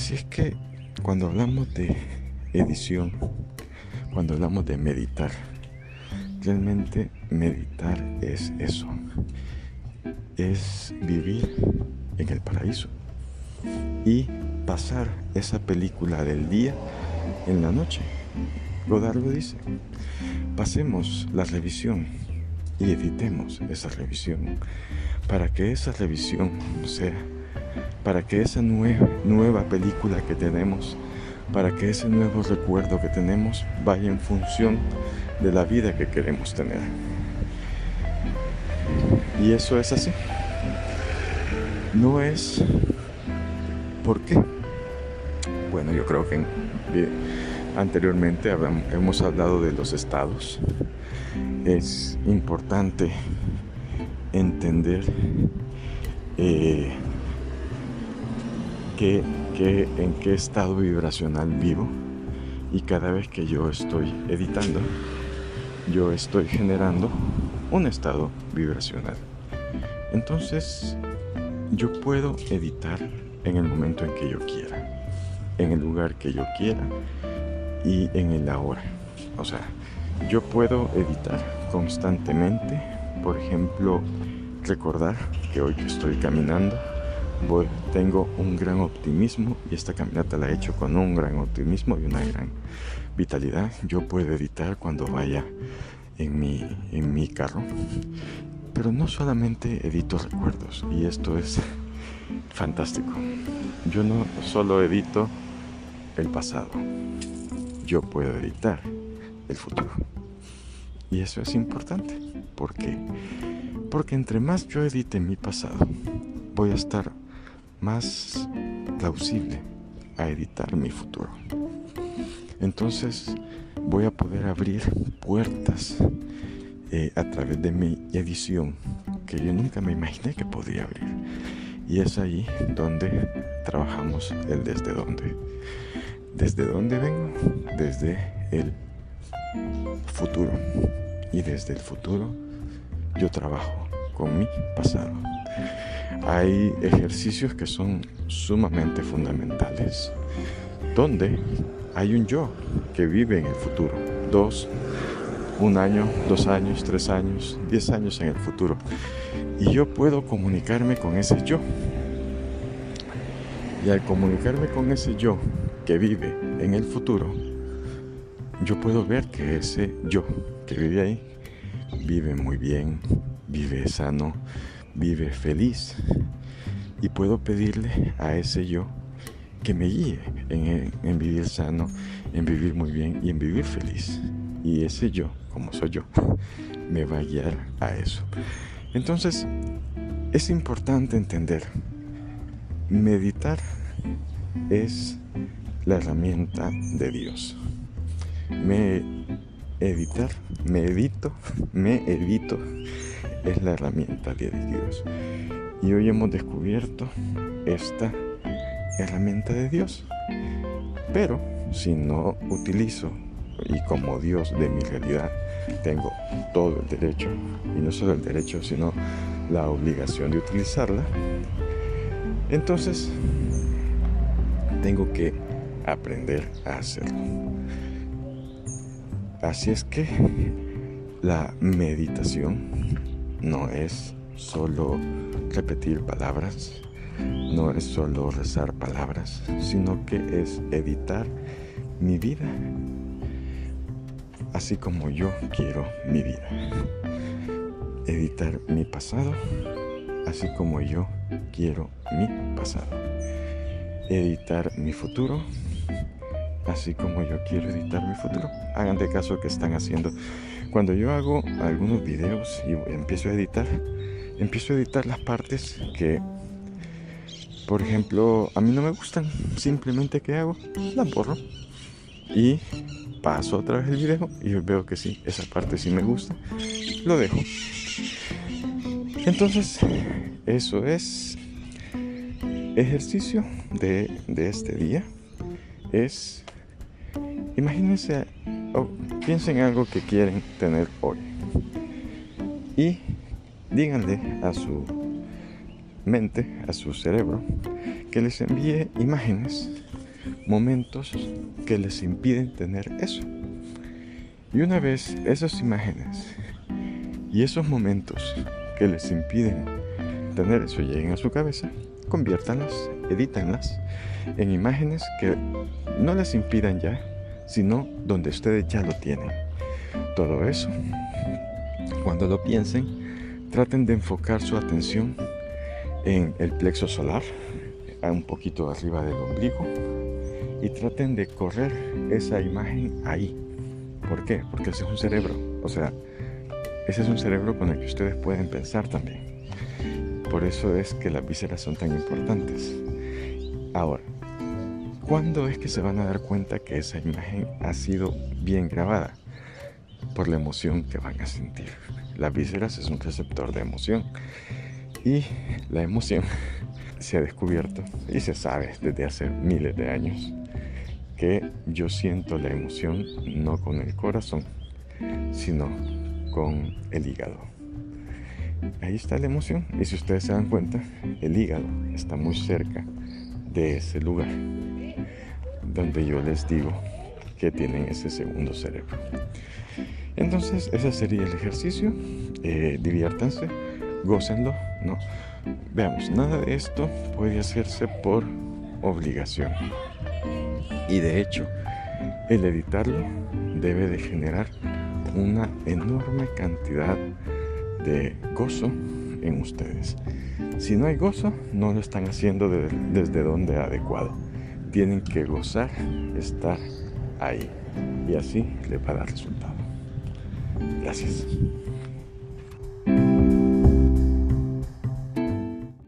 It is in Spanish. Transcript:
Así es que cuando hablamos de edición, cuando hablamos de meditar, realmente meditar es eso, es vivir en el paraíso y pasar esa película del día en la noche. Godard lo dice, pasemos la revisión y editemos esa revisión para que esa revisión sea, para que esa nueva, nueva película que tenemos, para que ese nuevo recuerdo que tenemos vaya en función de la vida que queremos tener. Y eso es así. No es por qué. Bueno, yo creo que anteriormente hemos hablado de los estados. Es importante entender eh, que, en qué estado vibracional vivo y cada vez que yo estoy editando, yo estoy generando un estado vibracional. Entonces, yo puedo editar en el momento en que yo quiera, en el lugar que yo quiera y en el ahora. O sea, yo puedo editar constantemente, por ejemplo, recordar que hoy estoy caminando, voy, tengo un gran optimismo y esta caminata la he hecho con un gran optimismo y una gran vitalidad. Yo puedo editar cuando vaya en mi, en mi carro, pero no solamente edito recuerdos y esto es fantástico. Yo no solo edito el pasado, yo puedo editar el futuro. Y eso es importante. ¿Por qué? Porque entre más yo edite mi pasado, voy a estar más plausible a editar mi futuro. Entonces voy a poder abrir puertas eh, a través de mi edición que yo nunca me imaginé que podía abrir. Y es ahí donde trabajamos el desde dónde. ¿Desde dónde vengo? Desde el futuro. Y desde el futuro yo trabajo con mi pasado. Hay ejercicios que son sumamente fundamentales, donde hay un yo que vive en el futuro. Dos, un año, dos años, tres años, diez años en el futuro. Y yo puedo comunicarme con ese yo. Y al comunicarme con ese yo que vive en el futuro, yo puedo ver que ese yo que vive ahí vive muy bien, vive sano, vive feliz. Y puedo pedirle a ese yo que me guíe en, vivir sano, en vivir muy bien y en vivir feliz. Y ese yo, como soy yo, me va a guiar a eso. Entonces, es importante entender, meditar es la herramienta de Dios. Me editar, me edito, me edito es la herramienta de Dios. Y hoy hemos descubierto esta herramienta de Dios. Pero si no utilizo y como Dios de mi realidad tengo todo el derecho, y no solo el derecho, sino la obligación de utilizarla, entonces tengo que aprender a hacerlo. Así es que la meditación no es solo repetir palabras, no es solo rezar palabras, sino que es editar mi vida así como yo quiero mi vida. Editar mi pasado así como yo quiero mi pasado. Editar mi futuro así como yo quiero editar mi futuro. Hagan de caso que están haciendo. Cuando yo hago algunos videos y empiezo a editar, empiezo a editar las partes que, por ejemplo, a mí no me gustan. Simplemente que hago, las borro y paso otra vez el video y veo que sí, esa parte sí me gusta, lo dejo. Entonces, eso es ejercicio de, de este día. Es, imagínense o piensen en algo que quieren tener hoy. Y díganle a su mente, a su cerebro, que les envíe imágenes, momentos que les impiden tener eso. Y una vez esas imágenes y esos momentos que les impiden tener eso lleguen a su cabeza, conviértanlas, edítanlas en imágenes que no les impidan ya, sino donde ustedes ya lo tienen. Todo eso, cuando lo piensen, traten de enfocar su atención en el plexo solar, un poquito arriba del ombligo, y traten de correr esa imagen ahí. ¿Por qué? Porque ese es un cerebro. O sea, ese es un cerebro con el que ustedes pueden pensar también. Por eso es que las vísceras son tan importantes. Ahora, ¿cuándo es que se van a dar cuenta que esa imagen ha sido bien grabada? Por la emoción que van a sentir. Las vísceras es un receptor de emoción y la emoción se ha descubierto y se sabe desde hace miles de años que yo siento la emoción no con el corazón, sino con el hígado. Ahí está la emoción y si ustedes se dan cuenta, el hígado está muy cerca de ese lugar donde yo les digo que tienen ese segundo cerebro. Entonces, ese sería el ejercicio. Eh, diviértanse, gócenlo, ¿no? Veamos, nada de esto puede hacerse por obligación. Y de hecho, el editarlo debe de generar una enorme cantidad de gozo en ustedes. Si no hay gozo, no lo están haciendo desde donde adecuado. Tienen que gozar estar ahí y así le va a dar resultado. Gracias.